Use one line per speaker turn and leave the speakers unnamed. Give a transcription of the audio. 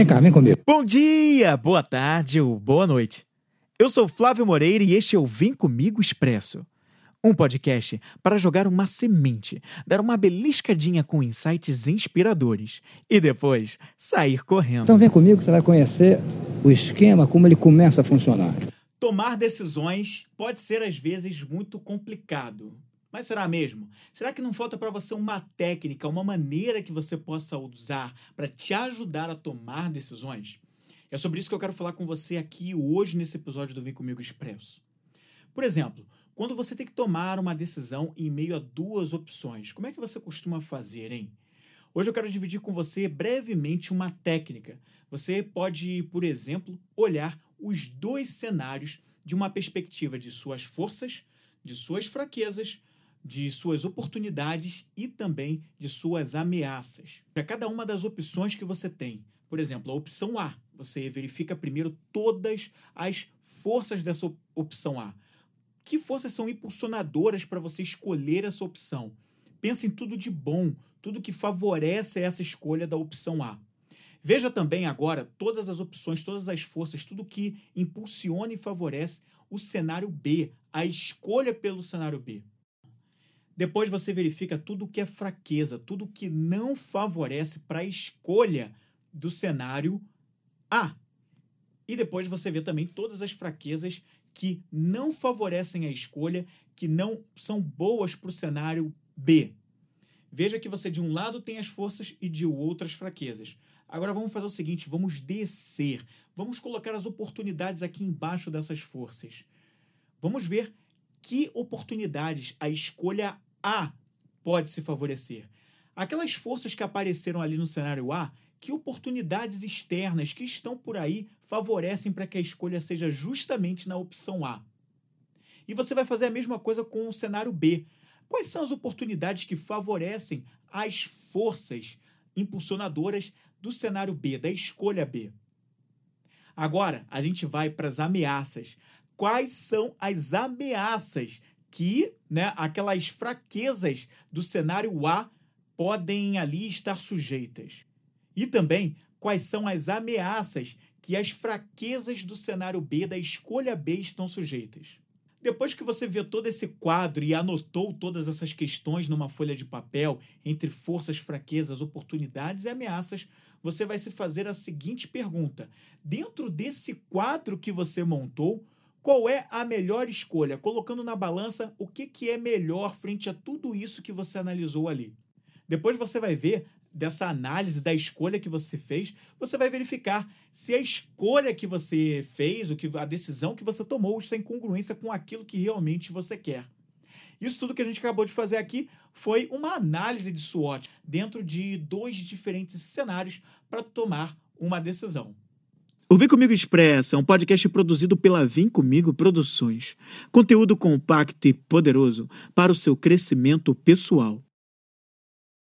Vem cá, vem comigo.
Bom dia, boa tarde ou boa noite. Eu sou Flávio Moreira e este é o Vem Comigo Expresso. Um podcast para jogar uma semente, dar uma beliscadinha com insights inspiradores e depois sair correndo.
Então vem comigo que você vai conhecer o esquema, como ele começa a funcionar.
Tomar decisões pode ser às vezes muito complicado. Mas será mesmo? Será que não falta para você uma técnica, uma maneira que você possa usar para te ajudar a tomar decisões? É sobre isso que eu quero falar com você aqui hoje nesse episódio do Vem Comigo Expresso. Por exemplo, quando você tem que tomar uma decisão em meio a duas opções, como é que você costuma fazer, hein? Hoje eu quero dividir com você brevemente uma técnica. Você pode, por exemplo, olhar os dois cenários de uma perspectiva de suas forças, de suas fraquezas, de suas oportunidades e também de suas ameaças. Para cada uma das opções que você tem. Por exemplo, a opção A, você verifica primeiro todas as forças dessa opção A. Que forças são impulsionadoras para você escolher essa opção? Pensa em tudo de bom, tudo que favorece essa escolha da opção A. Veja também agora todas as opções, todas as forças, tudo que impulsiona e favorece o cenário B, a escolha pelo cenário B. Depois você verifica tudo que é fraqueza, tudo que não favorece para a escolha do cenário A. E depois você vê também todas as fraquezas que não favorecem a escolha, que não são boas para o cenário B. Veja que você de um lado tem as forças e de outro as fraquezas. Agora vamos fazer o seguinte, vamos descer. Vamos colocar as oportunidades aqui embaixo dessas forças. Vamos ver que oportunidades a escolha a pode se favorecer. Aquelas forças que apareceram ali no cenário A, que oportunidades externas que estão por aí favorecem para que a escolha seja justamente na opção A. E você vai fazer a mesma coisa com o cenário B. Quais são as oportunidades que favorecem as forças impulsionadoras do cenário B, da escolha B? Agora, a gente vai para as ameaças. Quais são as ameaças que né, aquelas fraquezas do cenário A podem ali estar sujeitas. E também quais são as ameaças que as fraquezas do cenário B, da escolha B, estão sujeitas. Depois que você vê todo esse quadro e anotou todas essas questões numa folha de papel, entre forças, fraquezas, oportunidades e ameaças, você vai se fazer a seguinte pergunta: dentro desse quadro que você montou, qual é a melhor escolha? Colocando na balança o que, que é melhor frente a tudo isso que você analisou ali. Depois você vai ver dessa análise da escolha que você fez, você vai verificar se a escolha que você fez, o que a decisão que você tomou está em congruência com aquilo que realmente você quer. Isso tudo que a gente acabou de fazer aqui foi uma análise de SWOT dentro de dois diferentes cenários para tomar uma decisão. O Vem Comigo Expressa é um podcast produzido pela Vem Comigo Produções. Conteúdo compacto e poderoso para o seu crescimento pessoal.